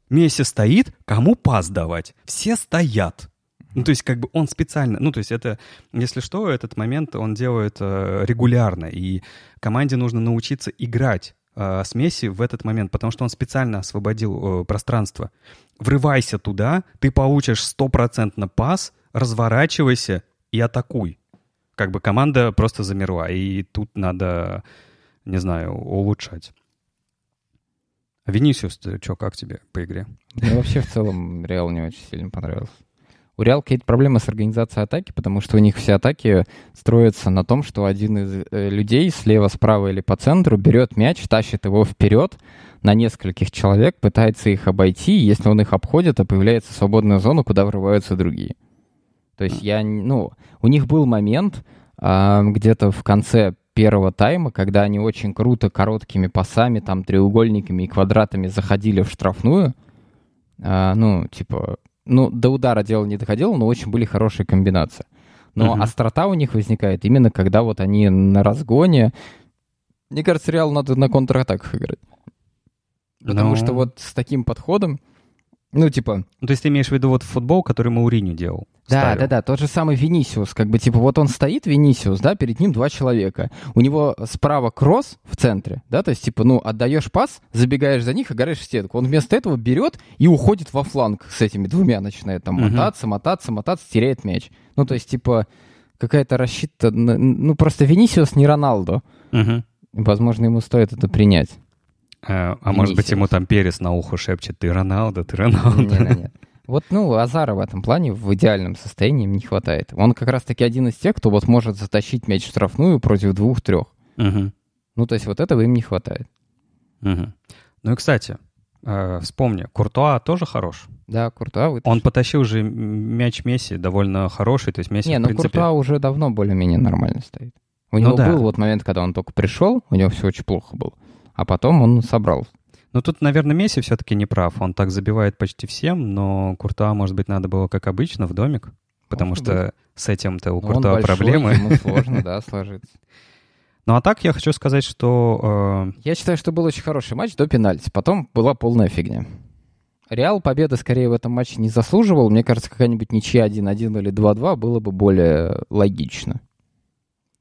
Месси стоит, кому пас давать? Все стоят. Ну, то есть, как бы он специально, ну, то есть это, если что, этот момент он делает э, регулярно, и команде нужно научиться играть э, с Месси в этот момент, потому что он специально освободил э, пространство. Врывайся туда, ты получишь стопроцентно пас, разворачивайся и атакуй. Как бы команда просто замерла, и тут надо, не знаю, улучшать. Венисиус, ты что, как тебе по игре? Мне вообще в целом Реал не очень сильно понравился. У Реал какие-то проблемы с организацией атаки, потому что у них все атаки строятся на том, что один из э, людей слева, справа или по центру берет мяч, тащит его вперед на нескольких человек, пытается их обойти, и если он их обходит, то появляется свободная зона, куда врываются другие. То есть я, ну, у них был момент а, где-то в конце первого тайма, когда они очень круто короткими пасами, там, треугольниками и квадратами заходили в штрафную, а, ну, типа, ну, до удара дело не доходило, но очень были хорошие комбинации. Но Мгм. острота у них возникает именно когда вот они на разгоне. Мне кажется, Реал надо на контратаках играть. Потому Ну. что вот с таким подходом, ну, типа, Ну, то есть ты имеешь в виду вот футбол, который Мауриню делал? Да, ставил? да, да, тот же самый Винисиус, как бы, типа, вот он стоит, Винисиус, да, перед ним два человека. У него справа кросс в центре, да, то есть, типа, ну, отдаешь пас, забегаешь за них, играешь в стенку. Он вместо этого берет и уходит во фланг с этими двумя, начинает там мотаться, мотаться, мотаться, теряет мяч. Ну, то есть, типа, какая-то рассчитана, ну, просто Винисиус не Роналдо. Мгм. Возможно, ему стоит это принять. А, а может быть, ему там Перес на ухо шепчет, ты Роналдо, ты Роналдо. Не, не, не. Вот, ну, Азара в этом плане в идеальном состоянии им не хватает. Он как раз-таки один из тех, кто вот может затащить мяч в штрафную против двух-трех. Мгм. Ну, то есть вот этого им не хватает. Мгм. Ну и, кстати, э, вспомни, Куртуа тоже хорош. Да, Куртуа вытащил. Он потащил же мяч Месси довольно хороший, то есть Месси, Не, ну принципе... Куртуа уже давно более-менее нормально стоит. У Ну него да. был вот момент, когда он только пришел, у него все очень плохо было. А потом он собрал. Ну тут, наверное, Месси все-таки не прав. Он так забивает почти всем, но Куртуа, может быть, надо было, как обычно, в домик, потому Может что с этим-то у Но он Куртуа большой, проблемы. Ему сложно, да, сложиться. Ну а так я хочу сказать, что... э, Я считаю, что был очень хороший матч до пенальти. Потом была полная фигня. Реал победы скорее в этом матче не заслуживал. Мне кажется, какая-нибудь ничья 1-1 или 2-2 было бы более логично.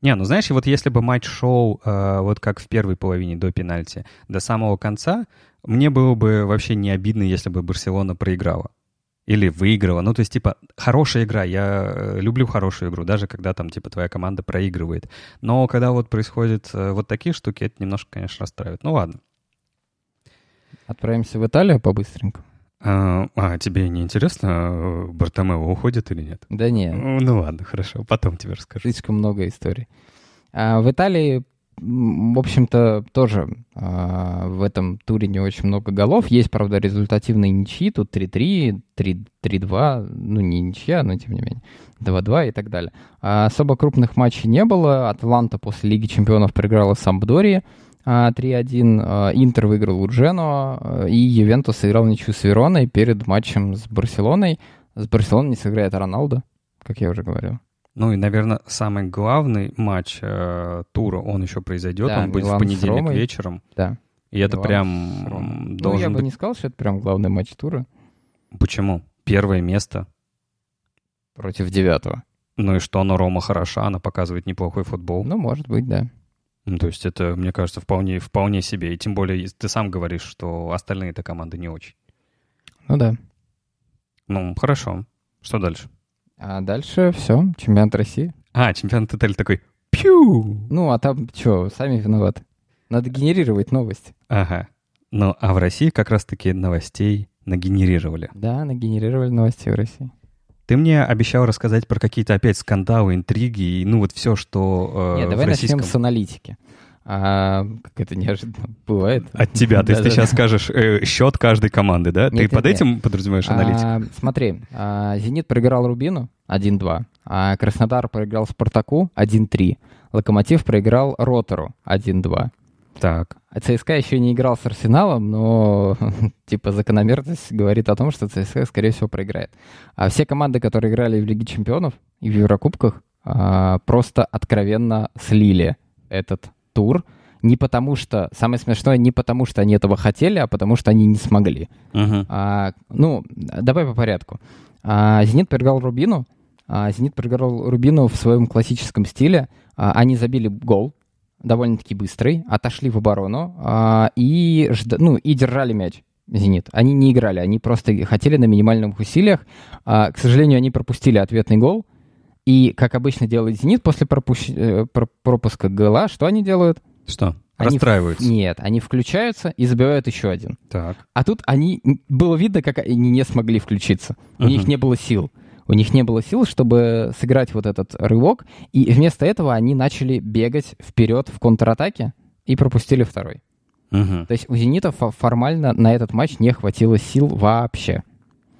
Не, ну знаешь, вот если бы матч шел э, вот как в первой половине до пенальти, до самого конца, мне было бы вообще не обидно, если бы Барселона проиграла. Или выиграла. Ну, то есть, типа, хорошая игра. Я э, люблю хорошую игру, даже когда там, типа, твоя команда проигрывает. Но когда вот происходят э, вот такие штуки, это немножко, конечно, расстраивает. Ну, ладно. Отправимся в Италию по-быстреньку. А, а, тебе не интересно, э, Бартомео уходит или нет? Да не, Ну, ну ладно, хорошо, потом тебе расскажу. слишком много историй. А в Италии, в общем-то, тоже а, в этом туре не очень много голов. Есть, правда, результативные ничьи. Тут 3-3, 3- 3-2, ну не ничья, но тем не менее. 2-2 и так далее. А особо крупных матчей не было. Атланта после Лиги Чемпионов проиграла Сампдории а, 3-1. А, Интер выиграл у Джено. а, И Ювентус сыграл ничью с Вероной перед матчем с Барселоной. С Барселоной не сыграет Роналдо, как я уже говорил. Ну и, наверное, самый главный матч э, тура, он еще произойдет, Да, он будет Милан в понедельник Ромой. вечером. Да. И это Милан прям с Ромой. м, Ну, я должен бы быть... не сказал, что это прям главный матч тура Почему? Первое место. против девятого. Ну и что, но Рома хороша, она показывает неплохой футбол. Ну, может быть, да. Ну, то есть это, мне кажется, вполне, вполне себе. И тем более ты сам говоришь, что остальные-то команды не очень. Ну да. Ну, хорошо. Что дальше? А дальше все, чемпионат России. А, чемпионат Италии такой пью! Ну, а там что, сами виноваты. Надо генерировать новости. Ага. Ну, а в России как раз-таки новостей нагенерировали. Да, нагенерировали новости в России. Ты мне обещал рассказать про какие-то опять скандалы, интриги и ну вот все, что э, Нет, давай российском... начнем с аналитики. А, как это неожиданно бывает. От тебя. То есть ты сейчас скажешь э, счет каждой команды, да? ты Нет, под нет, этим подразумеваешь аналитику? А, смотри, а, «Зенит» проиграл «Рубину» 1-2, а «Краснодар» проиграл «Спартаку» 1-3, «Локомотив» проиграл «Ротору» 1-2. Так. А ЦСКА еще не играл с Арсеналом, но типа закономерность говорит о том, что ЦСКА, скорее всего, проиграет. А все команды, которые играли в Лиге Чемпионов и в Еврокубках, а, просто откровенно слили этот тур. Не потому что, самое смешное, не потому что они этого хотели, а потому что они не смогли. Мгм. А, ну, давай по порядку. А, Зенит проиграл Рубину. А, Зенит проиграл Рубину в своем классическом стиле. А, они забили гол, довольно-таки быстрый, отошли в оборону а, и, жда- ну, и держали мяч. Зенит. Они не играли, они просто хотели на минимальных усилиях. А, к сожалению, они пропустили ответный гол. И, как обычно делает Зенит после пропущ- э, про- пропуска гола, что они делают? Что? Они в- Расстраиваются. Нет, они включаются и забивают еще один. Так. А тут они... Было видно, как они не смогли включиться. У Мгм. них не было сил. У них не было сил, чтобы сыграть вот этот рывок. И вместо этого они начали бегать вперед в контратаке и пропустили второй. Мгм. То есть у «Зенита» фо- формально на этот матч не хватило сил вообще.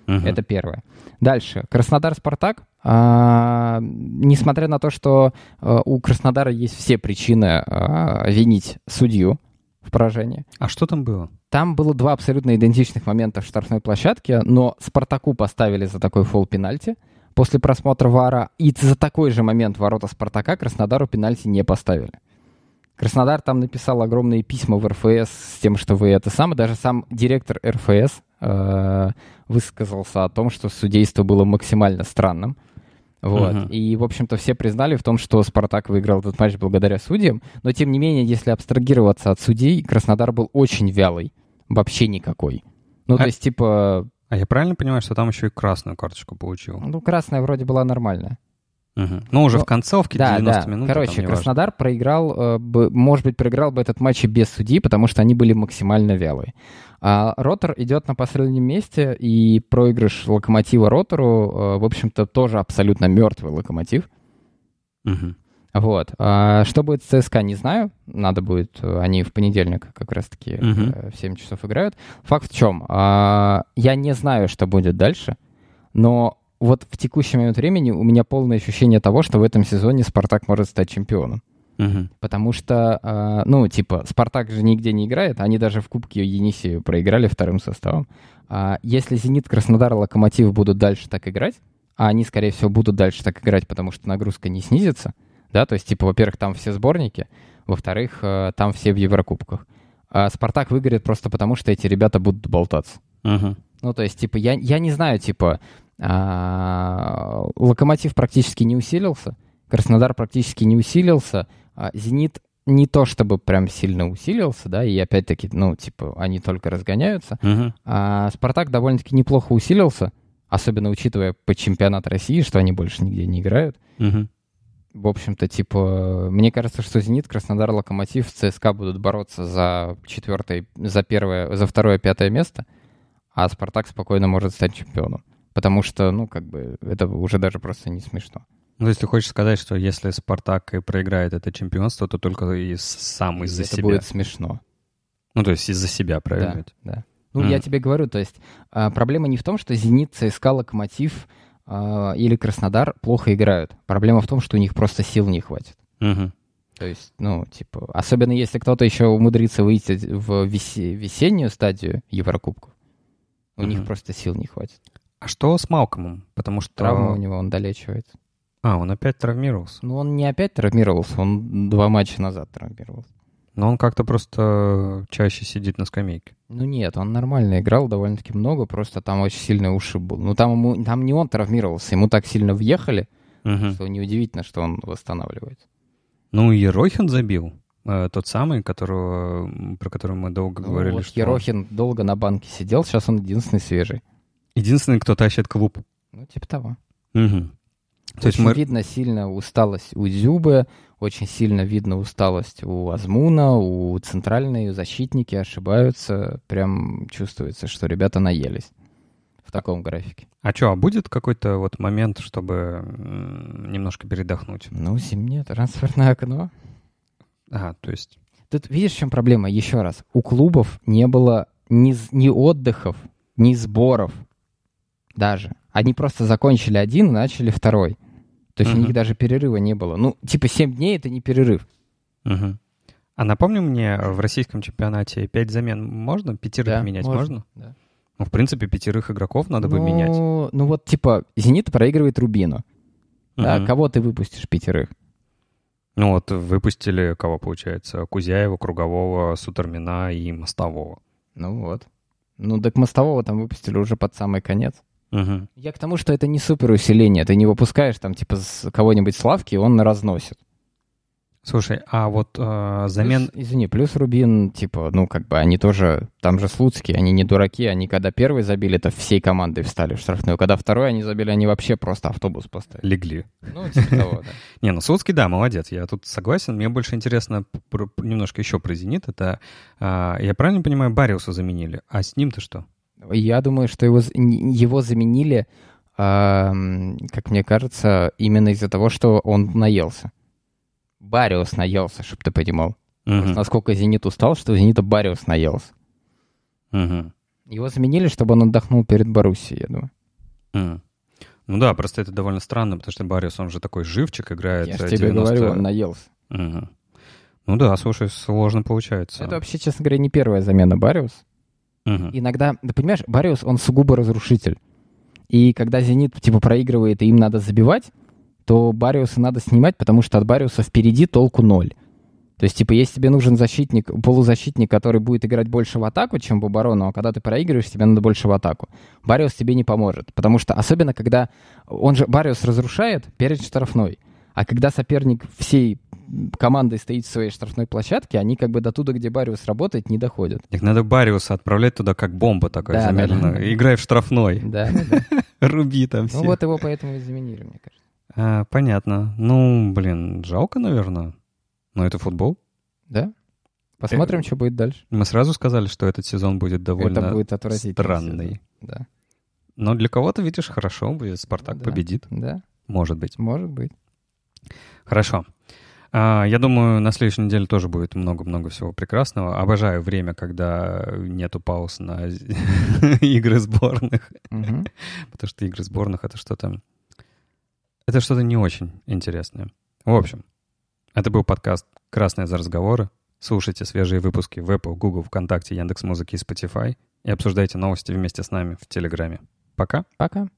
Мгм. Это первое. Дальше. Краснодар-Спартак. А, несмотря на то, что а, у Краснодара есть все причины а, винить судью в поражении, А что там было? там было два абсолютно идентичных момента в штрафной площадке, но Спартаку поставили за такой фол пенальти, после просмотра ВАРа и за такой же момент ворота Спартака Краснодару пенальти не поставили. Краснодар там написал огромные письма в РФС с тем, что вы это самое. Даже сам директор РФС э, высказался о том, что судейство было максимально странным. Вот. Uh-huh. И, в общем-то, все признали в том, что Спартак выиграл этот матч благодаря судьям. Но, тем не менее, если абстрагироваться от судей, Краснодар был очень вялый. Вообще никакой. Ну, а... то есть, типа... А я правильно понимаю, что там еще и красную карточку получил? Ну, красная вроде была нормальная. Угу. Ну, уже ну, в концовке, да, 90 да. минут. Короче, Краснодар важно. проиграл, э, может быть, проиграл бы этот матч и без судьи, потому что они были максимально вялые. А Ротор идет на последнем месте, и проигрыш локомотива Ротору, э, в общем-то, тоже абсолютно мертвый локомотив. Угу. Вот. А что будет с ЦСКА, не знаю. Надо будет, э, они в понедельник как раз-таки угу. в 7 часов играют. Факт в чем? А, я не знаю, что будет дальше, но вот в текущий момент времени у меня полное ощущение того, что в этом сезоне Спартак может стать чемпионом. Угу. Потому что, э, ну, типа, Спартак же нигде не играет, они даже в Кубке Енисею проиграли вторым составом. А если Зенит, Краснодар, Локомотив будут дальше так играть, а они, скорее всего, будут дальше так играть, потому что нагрузка не снизится, да, то есть, типа, во-первых, там все сборники, во-вторых, э, там все в Еврокубках. А Спартак выиграет просто потому, что эти ребята будут болтаться. Угу. Ну, то есть, типа, я, я не знаю, типа, а, Локомотив практически не усилился, Краснодар практически не усилился, а Зенит не то чтобы прям сильно усилился, да, и опять-таки, ну, типа, они только разгоняются. Uh-huh. А Спартак довольно-таки неплохо усилился, особенно учитывая по чемпионат России, что они больше нигде не играют. Uh-huh. В общем-то, типа, мне кажется, что Зенит, Краснодар, Локомотив, ЦСКА будут бороться за четвертое, за первое, за второе, пятое место, а Спартак спокойно может стать чемпионом потому что, ну, как бы, это уже даже просто не смешно. Ну, если хочешь сказать, что если Спартак и проиграет это чемпионство, то только и сам из-за это себя. будет смешно. Ну, то есть из-за себя, правильно? Да, да. Ну, mm. я тебе говорю, то есть а, проблема не в том, что «Зенит», ЦСКА, «Локомотив» а, или «Краснодар» плохо играют. Проблема в том, что у них просто сил не хватит. Mm-hmm. То есть, ну, типа, особенно если кто-то еще умудрится выйти в весе- весеннюю стадию Еврокубков, у mm-hmm. них просто сил не хватит. А что с Малкомом? Потому что... Травма у него, он долечивается. А, он опять травмировался? Ну, он не опять травмировался, он два матча назад травмировался. Но он как-то просто чаще сидит на скамейке. Ну нет, он нормально играл довольно-таки много, просто там очень сильный ушиб был. Ну там, ему, там не он травмировался, ему так сильно въехали, угу. что неудивительно, что он восстанавливается. Ну и Ерохин забил. Э, тот самый, которого, про которого мы долго ну, говорили. Вот что... Ерохин долго на банке сидел, сейчас он единственный свежий. Единственный, кто тащит клуб. Ну, типа того. Угу. То очень есть мы... видно сильно усталость у Дзюбы, очень сильно видно усталость у Азмуна, у центральной, защитники ошибаются. Прям чувствуется, что ребята наелись в таком графике. А что, а будет какой-то вот момент, чтобы немножко передохнуть? Ну, зимнее трансферное окно. Ага, то есть... Тут видишь, в чем проблема? Еще раз. У клубов не было ни, ни отдыхов, ни сборов даже. Они просто закончили один и начали второй. То есть uh-huh. у них даже перерыва не было. Ну, типа 7 дней — это не перерыв. Uh-huh. А напомню мне, в российском чемпионате 5 замен можно? Пятерых да, менять можно? можно? Да. Ну, в принципе, пятерых игроков надо ну, бы менять. Ну, вот, типа, «Зенит» проигрывает Рубину. Uh-huh. Да, кого ты выпустишь пятерых? Ну вот, выпустили, кого получается? Кузяева, Кругового, Сутермина и Мостового. Ну вот. Ну, так Мостового там выпустили уже под самый конец. Угу. Я к тому, что это не супер усиление. Ты не выпускаешь там, типа, с кого-нибудь славки, он разносит. Слушай, а вот э, замен... Плюс, извини, плюс Рубин, типа, ну, как бы, они тоже, там же Слуцкие, они не дураки, они когда первый забили, это всей командой встали в штрафную, когда второй они забили, они вообще просто автобус поставили. Легли. Ну, типа того, да. Не, ну, Слуцкий, да, молодец, я тут согласен. Мне больше интересно немножко еще про «Зенит». Это, а, я правильно понимаю, Бариуса заменили, а с ним-то что? Я думаю, что его, его заменили, э, как мне кажется, именно из-за того, что он наелся. Бариус наелся, чтобы ты понимал. Угу. Насколько Зенит устал, что Зенита Бариус наелся. Угу. Его заменили, чтобы он отдохнул перед Боруссией, я думаю. Угу. Ну да, просто это довольно странно, потому что Бариус, он же такой живчик играет. Я же 90... тебе говорю, он наелся. Угу. Ну да, слушай, сложно получается. Это вообще, честно говоря, не первая замена Бариус. Угу. Иногда, ты понимаешь, Бариус, он сугубо разрушитель. и когда «Зенит» типа проигрывает, и им надо забивать, то Бариуса надо снимать, потому что от Бариуса впереди толку ноль. То есть, типа, если тебе нужен защитник, полузащитник, который будет играть больше в атаку, чем в оборону, а когда ты проигрываешь, тебе надо больше в атаку. Бариус тебе не поможет, потому что, особенно когда он же, Бариус разрушает перед штрафной, а когда соперник всей командой стоит в своей штрафной площадке, они как бы до туда, где Бариус работает, не доходят. Их надо Бариуса отправлять туда как бомба такой Да, замедленно. да, да. Играй в штрафной. Да, да, да. Руби там все. Ну вот его поэтому и заменили, мне кажется. А, понятно. Ну, блин, жалко, наверное. Но это футбол. Да? Посмотрим, Э, что будет дальше. Мы сразу сказали, что этот сезон будет довольно Это будет странный. Да. Но для кого-то, видишь, хорошо будет. Спартак Да. победит. Да, Может быть. может быть. Хорошо. А, Я думаю, на следующей неделе тоже будет много-много всего прекрасного. Обожаю время, когда нету пауз на игры сборных. Потому что игры сборных — это что-то... Это что-то не очень интересное. В общем, это был подкаст «Красные за разговоры». Слушайте свежие выпуски в Apple, Google, ВКонтакте, Яндекс.Музыке и Spotify и обсуждайте новости вместе с нами в Телеграме. Пока. Пока.